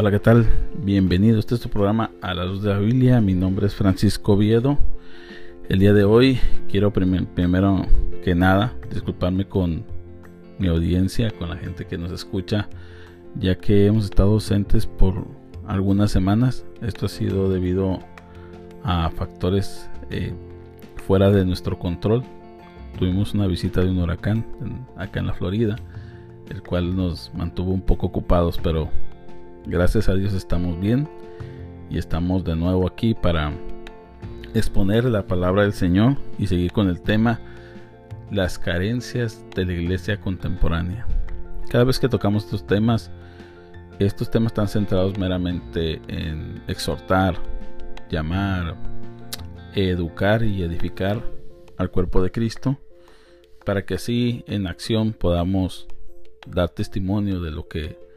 Hola, ¿qué tal? Bienvenido. Este es tu programa A la Luz de la Biblia. Mi nombre es Francisco Viedo. El día de hoy quiero primero que nada disculparme con mi audiencia, con la gente que nos escucha, ya que hemos estado ausentes por algunas semanas. Esto ha sido debido a factores eh, fuera de nuestro control. Tuvimos una visita de un huracán acá en la Florida, el cual nos mantuvo un poco ocupados, pero gracias a Dios estamos bien y estamos de nuevo aquí para exponer la palabra del Señor y seguir con el tema las carencias de la iglesia contemporánea. Cada vez que tocamos estos temas, estos temas están centrados meramente en exhortar, llamar, educar y edificar al cuerpo de Cristo, para que así en acción podamos dar testimonio de lo que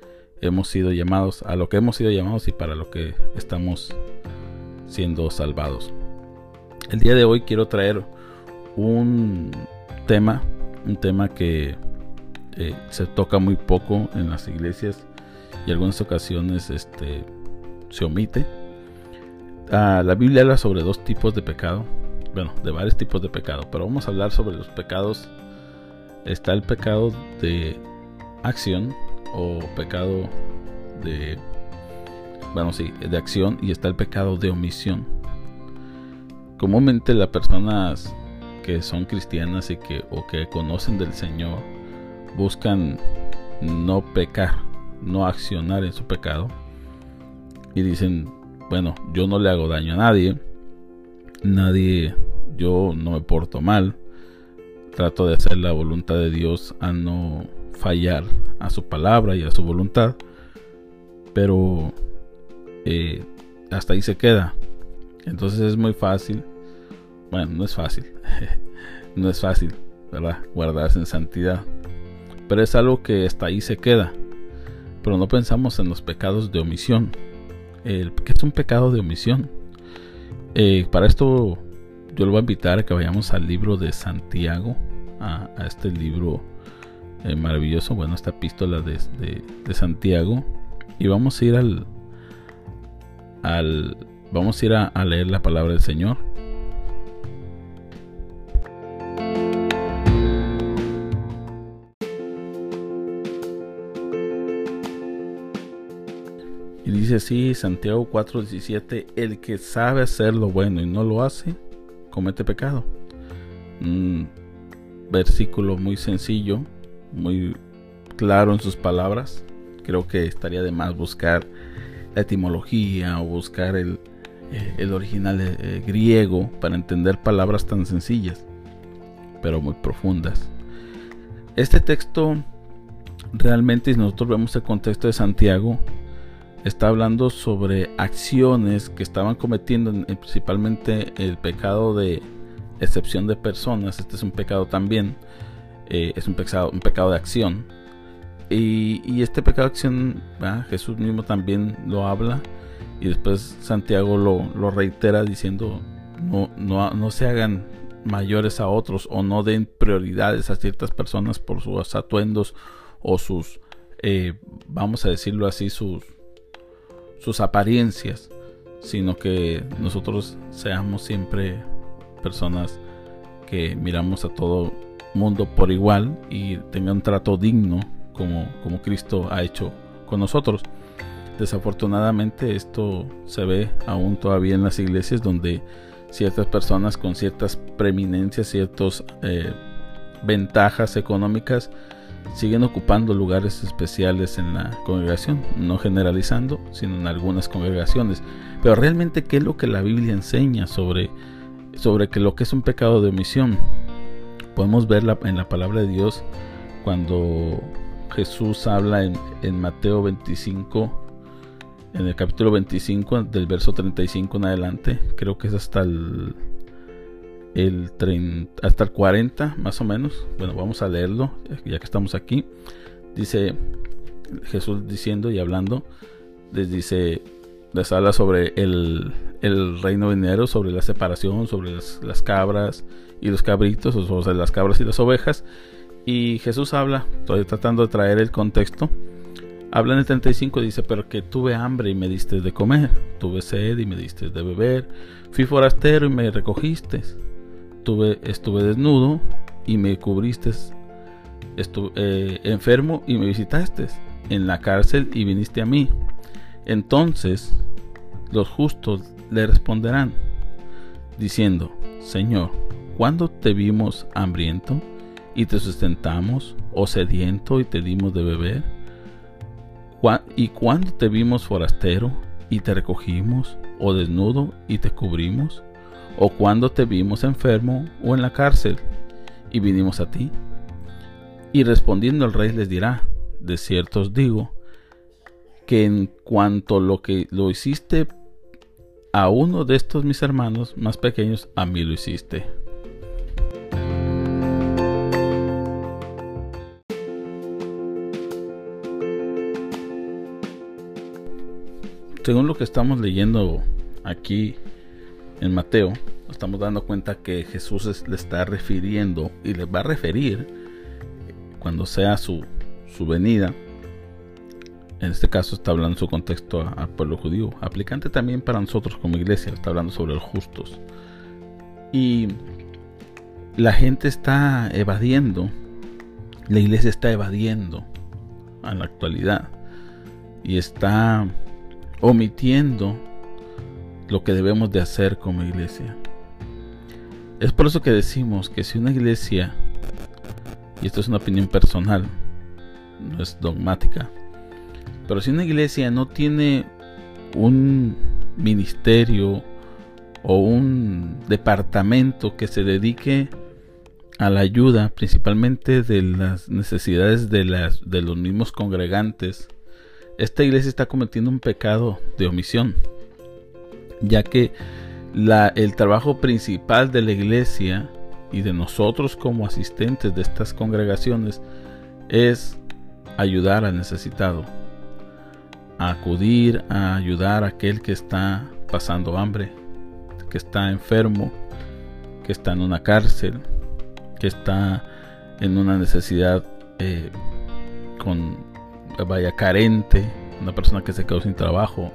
hemos sido llamados, a lo que hemos sido llamados y para lo que estamos siendo salvados. El día de hoy quiero traer un tema, un tema que eh, se toca muy poco en las iglesias y algunas ocasiones este, se omite. Ah, la Biblia habla sobre dos tipos de pecado, bueno, de varios tipos de pecado, pero vamos a hablar sobre los pecados. Está el pecado de acción o pecado de, bueno, sí, de acción y está el pecado de omisión. Comúnmente las personas que son cristianas y que o que conocen del Señor buscan no pecar, no accionar en su pecado y dicen, bueno, yo no le hago daño a nadie, nadie, yo no me porto mal, trato de hacer la voluntad de Dios a no fallar a su palabra y a su voluntad, pero eh, hasta ahí se queda. Entonces es muy fácil, bueno, no es fácil, no es fácil, ¿verdad? Guardarse en santidad, pero es algo que hasta ahí se queda. Pero no pensamos en los pecados de omisión. El, ¿Qué es un pecado de omisión? Eh, para esto yo lo voy a invitar a que vayamos al libro de Santiago, a, este libro eh, maravilloso, bueno, esta epístola de, Santiago, y vamos a ir al, al vamos a ir a leer la palabra del Señor. dice así Santiago 4:17, el que sabe hacer lo bueno y no lo hace, comete pecado. Un versículo muy sencillo, muy claro en sus palabras. Creo que estaría de más buscar la etimología o buscar el, eh, el original eh, griego para entender palabras tan sencillas, pero muy profundas. Este texto realmente, si nosotros vemos el contexto de Santiago, está hablando sobre acciones que estaban cometiendo principalmente el pecado de excepción de personas. Este es un pecado también. Eh, es un pecado, un pecado de acción. Y, este pecado de acción, Jesús mismo también lo habla. Y después Santiago lo, reitera diciendo, no, no, no se hagan mayores a otros o no den prioridades a ciertas personas por sus atuendos o sus, eh, vamos a decirlo así, sus, sus apariencias, sino que nosotros seamos siempre personas que miramos a todo mundo por igual y tengan un trato digno como, como Cristo ha hecho con nosotros. Desafortunadamente esto se ve aún todavía en las iglesias donde ciertas personas con ciertas preeminencias, ciertas eh, ventajas económicas siguen ocupando lugares especiales en la congregación, no generalizando, sino en algunas congregaciones. Pero realmente, ¿qué es lo que la Biblia enseña sobre, sobre que lo que es un pecado de omisión? Podemos verla en la palabra de Dios cuando Jesús habla en, en Mateo 25, en el capítulo 25, del verso 35 en adelante, creo que es hasta el el 30, hasta el 40 más o menos. Bueno, vamos a leerlo ya que estamos aquí. Dice Jesús diciendo y hablando, les dice, les habla sobre el, el reino venidero, sobre la separación, sobre las, cabras y los cabritos, o sobre las cabras y las ovejas. Y Jesús habla, estoy tratando de traer el contexto, Habla en el 35, dice, pero que tuve hambre y me diste de comer, tuve sed y me diste de beber, fui forastero y me recogiste, tuve, estuve desnudo y me cubriste, estuve eh, enfermo y me visitaste, en la cárcel y viniste a mí. Entonces los justos le responderán, diciendo, Señor, ¿cuándo te vimos hambriento y te sustentamos, o sediento y te dimos de beber? ¿Y cuándo te vimos forastero y te recogimos, o desnudo y te cubrimos? ¿O cuándo te vimos enfermo o en la cárcel y vinimos a ti? Y respondiendo el rey les dirá, de cierto os digo, que en cuanto lo que lo hiciste a uno de estos mis hermanos más pequeños, a mí lo hiciste. Según lo que estamos leyendo aquí en Mateo, estamos dando cuenta que Jesús le está refiriendo y le va a referir cuando sea su, su venida en este caso está hablando en su contexto al pueblo judío, aplicante también para nosotros como iglesia, está hablando sobre los justos. Y la gente está evadiendo, la iglesia está evadiendo en la actualidad y está omitiendo lo que debemos de hacer como iglesia. Es por eso que decimos que si una iglesia, y esto es una opinión personal, no es dogmática, pero si una iglesia no tiene un ministerio o un departamento que se dedique a la ayuda principalmente de las necesidades de, las, de los mismos congregantes, esta iglesia está cometiendo un pecado de omisión, ya que el trabajo principal de la iglesia y de nosotros como asistentes de estas congregaciones es ayudar al necesitado acudir a ayudar a aquel que está pasando hambre, que está enfermo, que está en una cárcel, que está en una necesidad eh, con vaya carente, una persona que se quedó sin trabajo,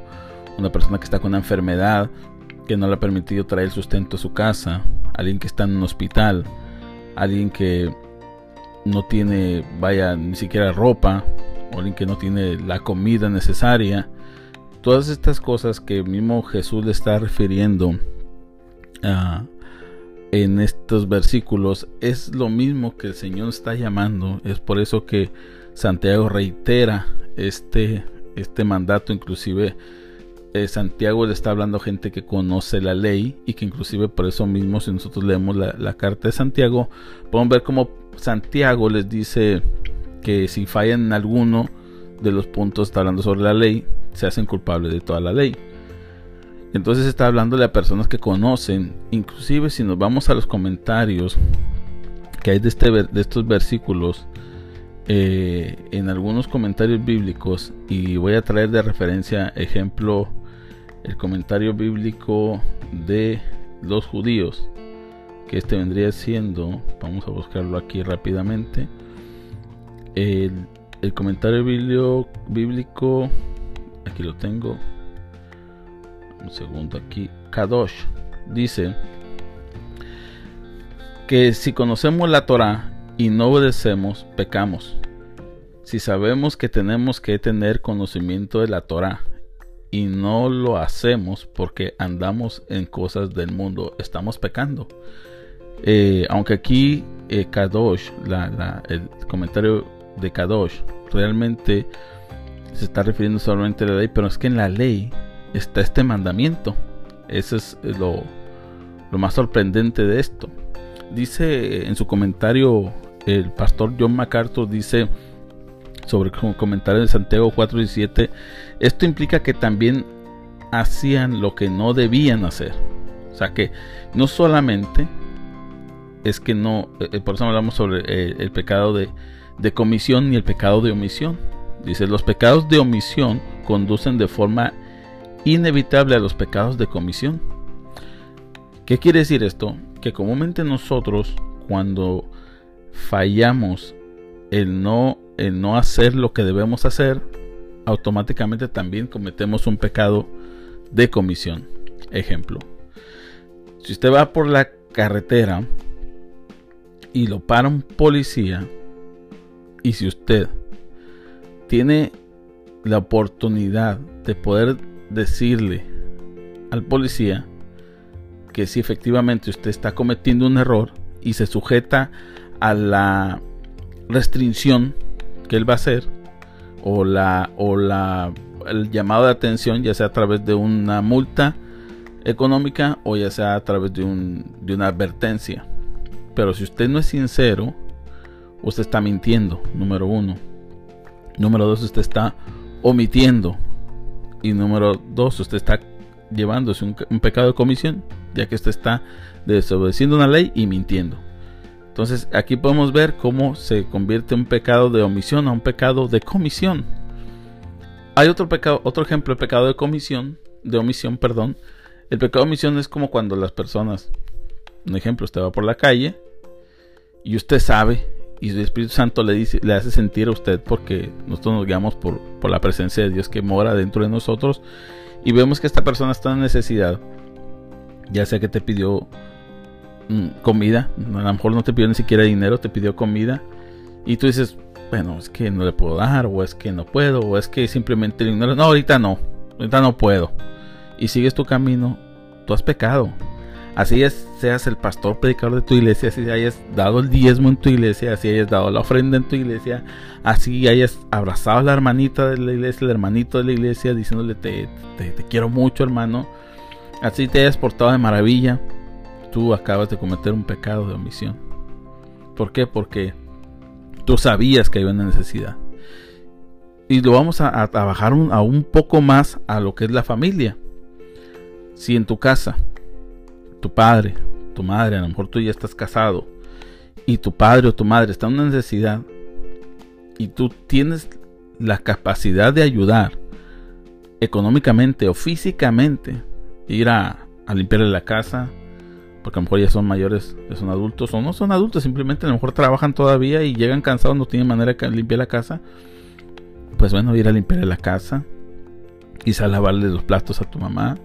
una persona que está con una enfermedad que no le ha permitido traer sustento a su casa, alguien que está en un hospital, alguien que no tiene, vaya, ni siquiera ropa, o alguien que no tiene la comida necesaria. Todas estas cosas que mismo Jesús le está refiriendo ah, en estos versículos es lo mismo que el Señor está llamando. Es por eso que Santiago reitera este, este mandato. Inclusive eh, Santiago le está hablando a gente que conoce la ley y que inclusive por eso mismo si nosotros leemos la, carta de Santiago podemos ver cómo Santiago les dice que si fallan en alguno de los puntos, está hablando sobre la ley, se hacen culpables de toda la ley. Entonces está hablando a personas que conocen, inclusive si nos vamos a los comentarios que hay de, este, de estos versículos, eh, en algunos comentarios bíblicos, y voy a traer de referencia ejemplo el comentario bíblico de los judíos, que este vendría siendo, vamos a buscarlo aquí rápidamente, el, comentario bíblico, aquí lo tengo, un segundo aquí, Kadosh, dice que si conocemos la Torah y no obedecemos, pecamos. Si sabemos que tenemos que tener conocimiento de la Torah y no lo hacemos porque andamos en cosas del mundo, estamos pecando. Eh, aunque aquí eh, Kadosh, el comentario de Kadosh realmente se está refiriendo solamente a la ley, pero es que en la ley está este mandamiento. Eso es lo, lo más sorprendente de esto. Dice en su comentario el pastor John MacArthur, dice sobre el comentario de Santiago 4:17, esto implica que también hacían lo que no debían hacer. O sea que no solamente es que no, eh, por eso hablamos sobre eh, el pecado de, de comisión ni el pecado de omisión. Dice, los pecados de omisión conducen de forma inevitable a los pecados de comisión. ¿Qué quiere decir esto? Que comúnmente nosotros cuando fallamos el no, el no hacer lo que debemos hacer, automáticamente también cometemos un pecado de comisión. Ejemplo, si usted va por la carretera y lo para un policía, y si usted tiene la oportunidad de poder decirle al policía que si efectivamente usted está cometiendo un error y se sujeta a la restricción que él va a hacer o la o la el llamado de atención ya sea a través de una multa económica o ya sea a través de, un, de una advertencia. Pero si usted no es sincero usted está mintiendo número uno. Número dos usted está omitiendo. Y número dos usted está llevándose un, un pecado de comisión ya que usted está desobedeciendo una ley y mintiendo entonces aquí podemos ver cómo se convierte un pecado de omisión a un pecado de comisión. Hay otro pecado, otro ejemplo de pecado de comisión, de omisión, perdón. El pecado de omisión es como cuando las personas, un ejemplo, usted va por la calle y usted sabe y el Espíritu Santo le dice, le hace sentir a usted porque nosotros nos guiamos por, por la presencia de Dios que mora dentro de nosotros y vemos que esta persona está en necesidad, ya sea que te pidió comida. A lo mejor no te pidió ni siquiera dinero, te pidió comida. Y tú dices, bueno, es que no le puedo dar, o es que no puedo, o es que simplemente le ignoro. No, ahorita no, ahorita no puedo. Y sigues tu camino, tú has pecado. Así es, seas el pastor predicador de tu iglesia, así hayas dado el diezmo en tu iglesia, así hayas dado la ofrenda en tu iglesia, así hayas abrazado a la hermanita de la iglesia, el hermanito de la iglesia, diciéndole te, te, te quiero mucho hermano, así te hayas portado de maravilla, tú acabas de cometer un pecado de omisión. ¿Por qué? Porque tú sabías que había una necesidad. Y lo vamos a, trabajar bajar a un poco más a lo que es la familia. Si en tu casa, tu padre, tu madre, a lo mejor tú ya estás casado, y tu padre o tu madre está en una necesidad, y tú tienes la capacidad de ayudar económicamente o físicamente, ir a, a limpiarle la casa, porque a lo mejor ya son mayores, ya son adultos, o no son adultos, simplemente a lo mejor trabajan todavía y llegan cansados, no tienen manera de limpiar la casa. Pues bueno, ir a limpiar la casa, quizás lavarle los platos a tu mamá,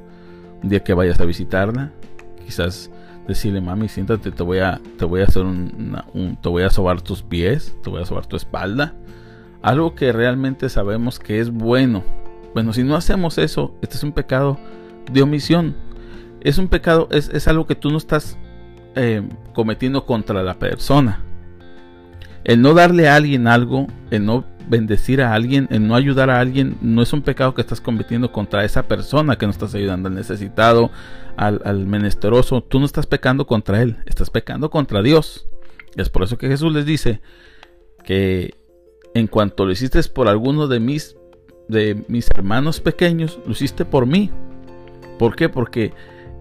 un día que vayas a visitarla, quizás decirle mami siéntate te voy a te voy a hacer un, te voy a sobar tus pies te voy a sobar tu espalda algo que realmente sabemos que es bueno bueno si no hacemos eso este es un pecado de omisión es un pecado, es, algo que tú no estás eh, cometiendo contra la persona. El no darle a alguien algo, el no bendecir a alguien, el no ayudar a alguien, no es un pecado que estás cometiendo contra esa persona que no estás ayudando, al necesitado, al, al menesteroso. Tú no estás pecando contra él, estás pecando contra Dios. Es por eso que Jesús les dice que en cuanto lo hiciste por alguno de mis, de mis hermanos pequeños, lo hiciste por mí. ¿Por qué? Porque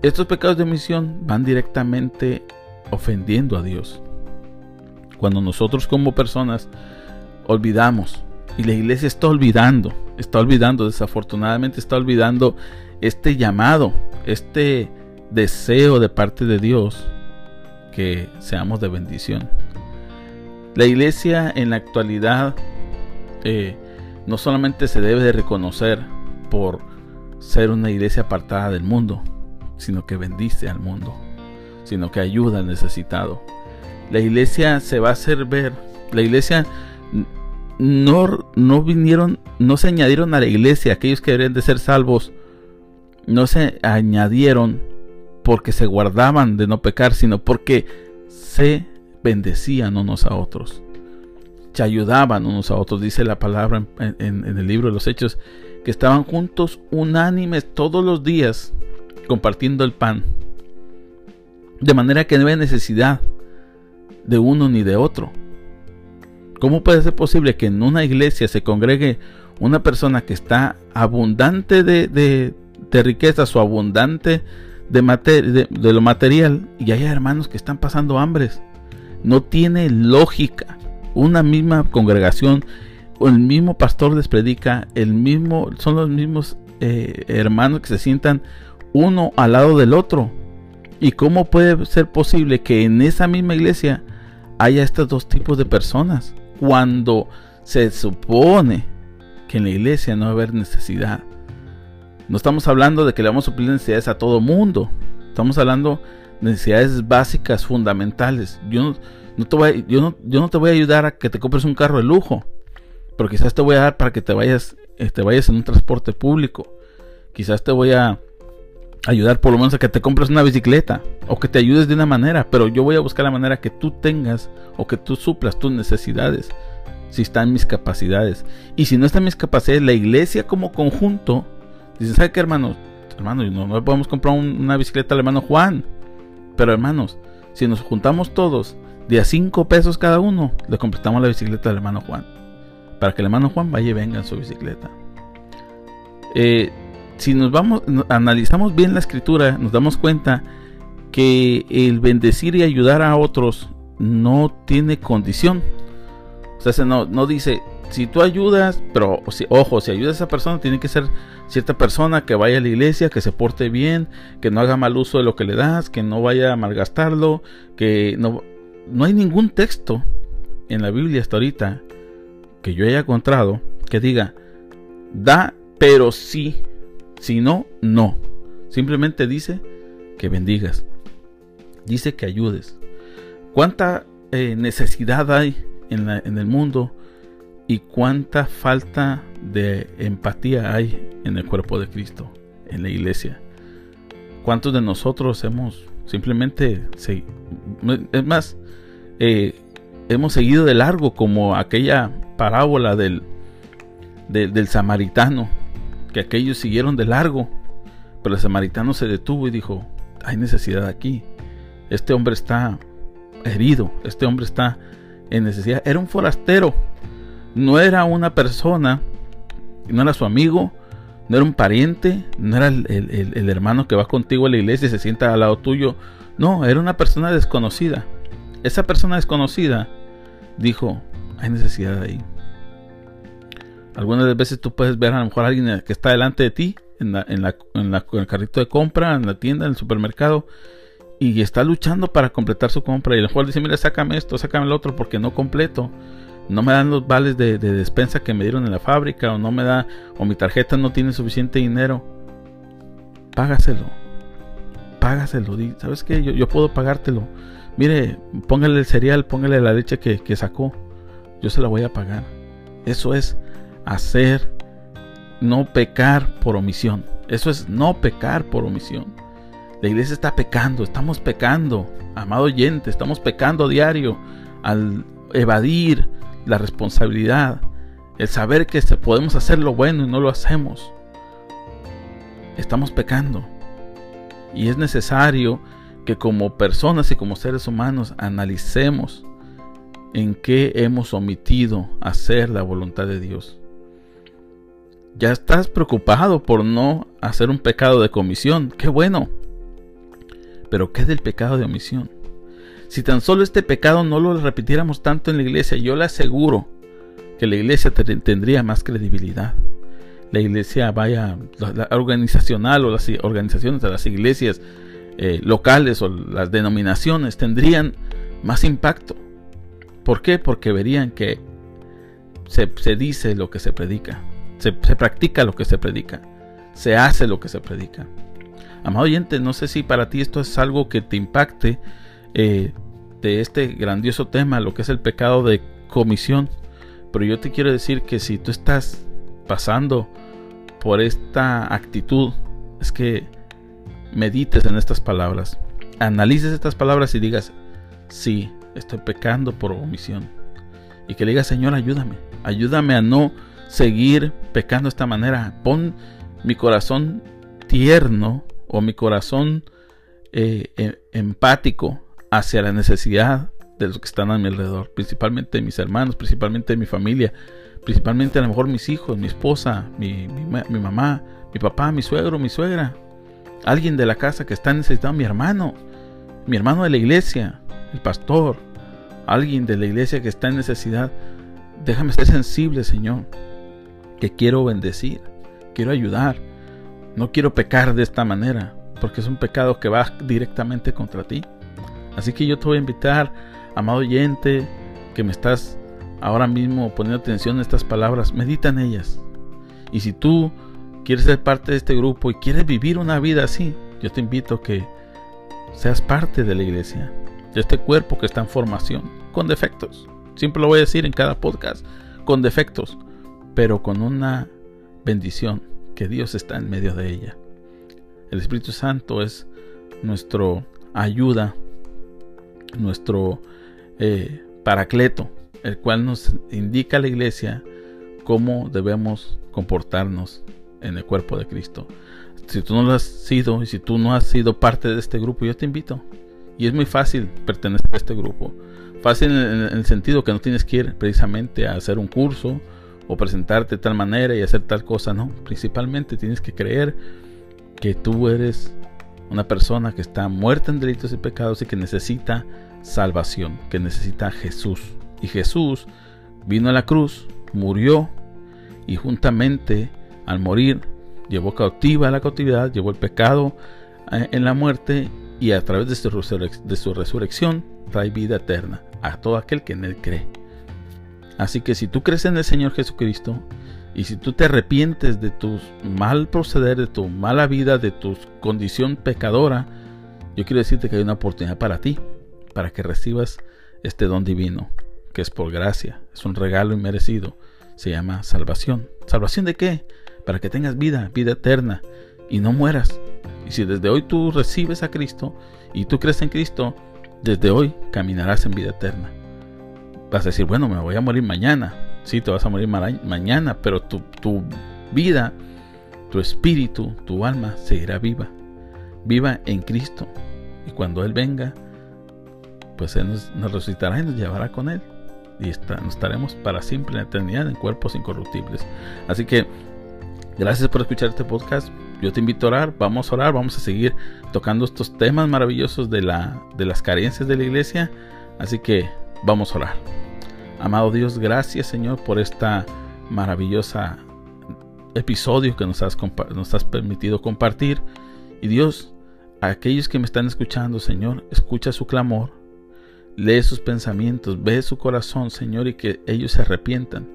estos pecados de omisión van directamente ofendiendo a Dios. Cuando nosotros como personas olvidamos, y la iglesia está olvidando, está olvidando, desafortunadamente está olvidando este llamado, este deseo de parte de Dios que seamos de bendición. La iglesia en la actualidad eh, no solamente se debe de reconocer por ser una iglesia apartada del mundo, sino que bendice al mundo, sino que ayuda al necesitado. La iglesia se va a hacer ver, la iglesia no, no vinieron, no se añadieron a la iglesia, aquellos que deberían de ser salvos, no se añadieron porque se guardaban de no pecar, sino porque se bendecían unos a otros, se ayudaban unos a otros, dice la palabra en, en el libro de los Hechos, que estaban juntos unánimes todos los días compartiendo el pan. De manera que no hay necesidad de uno ni de otro. ¿Cómo puede ser posible que en una iglesia se congregue una persona que está abundante de, de, riquezas o abundante de, de, lo material y haya hermanos que están pasando hambres? No tiene lógica. Una misma congregación, el mismo pastor les predica, el mismo, son los mismos eh, hermanos que se sientan uno al lado del otro. ¿Y cómo puede ser posible que en esa misma iglesia haya estos dos tipos de personas? Cuando se supone que en la iglesia no va a haber necesidad. No estamos hablando de que le vamos a suplir necesidades a todo mundo. Estamos hablando de necesidades básicas, fundamentales. Yo no, te voy, yo, no, te voy a ayudar a que te compres un carro de lujo. Pero quizás te voy a dar para que te vayas, eh, te vayas en un transporte público. Quizás te voy a ayudar por lo menos a que te compres una bicicleta o que te ayudes de una manera, pero yo voy a buscar la manera que tú tengas o que tú suplas tus necesidades si están mis capacidades. Y si no están mis capacidades, la iglesia como conjunto, dice, ¿sabe qué hermanos? Hermanos, no, no podemos comprar una bicicleta al hermano Juan. Pero hermanos, si nos juntamos todos de a 5 pesos cada uno, le completamos la bicicleta al hermano Juan. Para que el hermano Juan vaya y venga en su bicicleta. Eh, si nos vamos, analizamos bien la escritura, nos damos cuenta que el bendecir y ayudar a otros no tiene condición. O sea, no, no dice, si tú ayudas, pero ojo, si ayudas a esa persona, tiene que ser cierta persona que vaya a la iglesia, que se porte bien, que no haga mal uso de lo que le das, que no vaya a malgastarlo, que no, no hay ningún texto en la Biblia hasta ahorita que yo haya encontrado que diga, da, pero sí si no, no. Simplemente dice que bendigas. Dice que ayudes. ¿Cuánta eh, necesidad hay en, el mundo y cuánta falta de empatía hay en el cuerpo de Cristo, en la iglesia? ¿Cuántos de nosotros hemos simplemente, es más, eh, hemos seguido de largo como aquella parábola del samaritano que aquellos siguieron de largo, pero el samaritano se detuvo y dijo, hay necesidad aquí. Este hombre está herido, este hombre está en necesidad. Era un forastero, no era una persona, no era su amigo, no era un pariente, no era el, hermano que va contigo a la iglesia y se sienta al lado tuyo. No, era una persona desconocida. Esa persona desconocida dijo, hay necesidad ahí. Algunas veces tú puedes ver a lo mejor a alguien que está delante de ti en, la, en, la, en, el carrito de compra, en la tienda, en el supermercado, y está luchando para completar su compra. Y lo mejor dice, mira, sácame esto, sácame el otro porque no completo. No me dan los vales de, despensa que me dieron en la fábrica, o no me da, o mi tarjeta no tiene suficiente dinero. Págaselo. Págaselo. ¿Sabes qué? Yo, yo puedo pagártelo. Mire, póngale el cereal, póngale la leche que, que sacó. Yo se la voy a pagar. Eso es hacer, no pecar por omisión. Eso es no pecar por omisión. La iglesia está pecando, estamos pecando, amado oyente, estamos pecando diario al evadir la responsabilidad, el saber que podemos hacer lo bueno y no lo hacemos. Estamos pecando. Y es necesario que como personas y como seres humanos analicemos en qué hemos omitido hacer la voluntad de Dios. Ya estás preocupado por no hacer un pecado de comisión. Qué bueno. Pero ¿qué del pecado de omisión? Si tan solo este pecado no lo repitiéramos tanto en la iglesia, yo le aseguro que la iglesia tendría más credibilidad. La iglesia vaya, la, organizacional o las organizaciones de las iglesias eh, locales o las denominaciones tendrían más impacto. ¿Por qué? Porque verían que se dice lo que se predica. Se, practica lo que se predica. Se hace lo que se predica. Amado oyente, no sé si para ti esto es algo que te impacte eh, de este grandioso tema, lo que es el pecado de comisión. Pero yo te quiero decir que si tú estás pasando por esta actitud, es que medites en estas palabras. Analices estas palabras y digas, sí, estoy pecando por omisión. Y que le digas, Señor, ayúdame. Ayúdame a no seguir pecando de esta manera. Pon mi corazón tierno o mi corazón eh, em, empático hacia la necesidad de los que están a mi alrededor, principalmente mis hermanos, principalmente mi familia, principalmente a lo mejor mis hijos, mi esposa, mi, mamá, mi papá, mi suegro, mi suegra, alguien de la casa que está necesitando, mi hermano, mi hermano de la iglesia, el pastor, alguien de la iglesia que está en necesidad. Déjame ser sensible, Señor que quiero bendecir, quiero ayudar, no quiero pecar de esta manera, porque es un pecado que va directamente contra ti. Así que yo te voy a invitar, amado oyente, que me estás ahora mismo poniendo atención a estas palabras, medita en ellas, Y si tú quieres ser parte de este grupo y quieres vivir una vida así, yo te invito a que seas parte de la iglesia, de este cuerpo que está en formación, con defectos. Siempre lo voy a decir en cada podcast, con defectos, pero con una bendición, que Dios está en medio de ella. El Espíritu Santo es nuestro ayuda, nuestro eh, paracleto, el cual nos indica a la iglesia cómo debemos comportarnos en el cuerpo de Cristo. Si tú no lo has sido y si tú no has sido parte de este grupo, yo te invito. Y es muy fácil pertenecer a este grupo. Fácil en el sentido que no tienes que ir precisamente a hacer un curso o presentarte de tal manera y hacer tal cosa, no. Principalmente tienes que creer que tú eres una persona que está muerta en delitos y pecados y que necesita salvación, que necesita a Jesús. Y Jesús vino a la cruz, murió y juntamente al morir llevó cautiva la cautividad, llevó el pecado eh, en la muerte y a través de su, de su resurrección trae vida eterna a todo aquel que en él cree. Así que si tú crees en el Señor Jesucristo y si tú te arrepientes de tu mal proceder, de tu mala vida, de tu condición pecadora, yo quiero decirte que hay una oportunidad para ti, para que recibas este don divino, que es por gracia, es un regalo inmerecido, se llama salvación. ¿Salvación de qué? Para que tengas vida, vida eterna y no mueras. Y si desde hoy tú recibes a Cristo y tú crees en Cristo, desde hoy caminarás en vida eterna. Vas a decir, bueno, me voy a morir mañana. Sí, te vas a morir mañana, pero tu, tu vida, tu espíritu, tu alma seguirá viva. Viva en Cristo. Y cuando Él venga, pues Él nos, resucitará y nos llevará con Él. Y estaremos para siempre en eternidad en cuerpos incorruptibles. Así que gracias por escuchar este podcast. Yo te invito a orar, vamos a orar, vamos a seguir tocando estos temas maravillosos de, la, de las carencias de la iglesia. Así que vamos a orar. Amado Dios, gracias Señor por esta maravillosa episodio que nos has, nos has permitido compartir. Y Dios, a aquellos que me están escuchando, Señor, escucha su clamor, lee sus pensamientos, ve su corazón, Señor, y que ellos se arrepientan,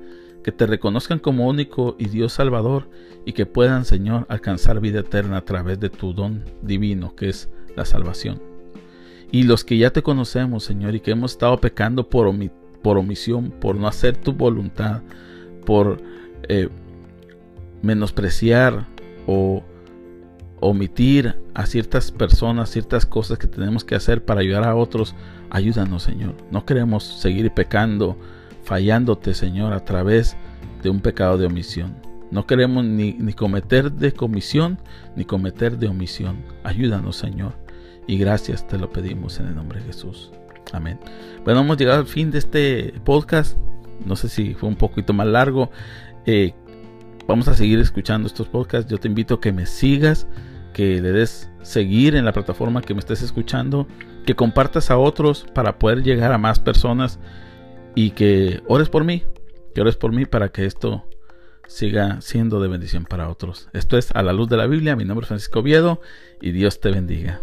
que te reconozcan como único y Dios Salvador, y que puedan, Señor, alcanzar vida eterna a través de tu don divino, que es la salvación. Y los que ya te conocemos, Señor, y que hemos estado pecando por omisión, por no hacer tu voluntad, por eh, menospreciar o omitir a ciertas personas, ciertas cosas que tenemos que hacer para ayudar a otros, ayúdanos Señor. No queremos seguir pecando, fallándote Señor a través de un pecado de omisión. No queremos ni, ni cometer de comisión ni cometer de omisión. Ayúdanos Señor. Y gracias te lo pedimos en el nombre de Jesús. Amén. Bueno, hemos llegado al fin de este podcast. No sé si fue un poquito más largo. Eh, vamos a seguir escuchando estos podcasts. Yo te invito a que me sigas, que le des seguir en la plataforma que me estés escuchando, que compartas a otros para poder llegar a más personas y que ores por mí, que ores por mí para que esto siga siendo de bendición para otros. Esto es a la luz de la Biblia. Mi nombre es Francisco Oviedo y Dios te bendiga.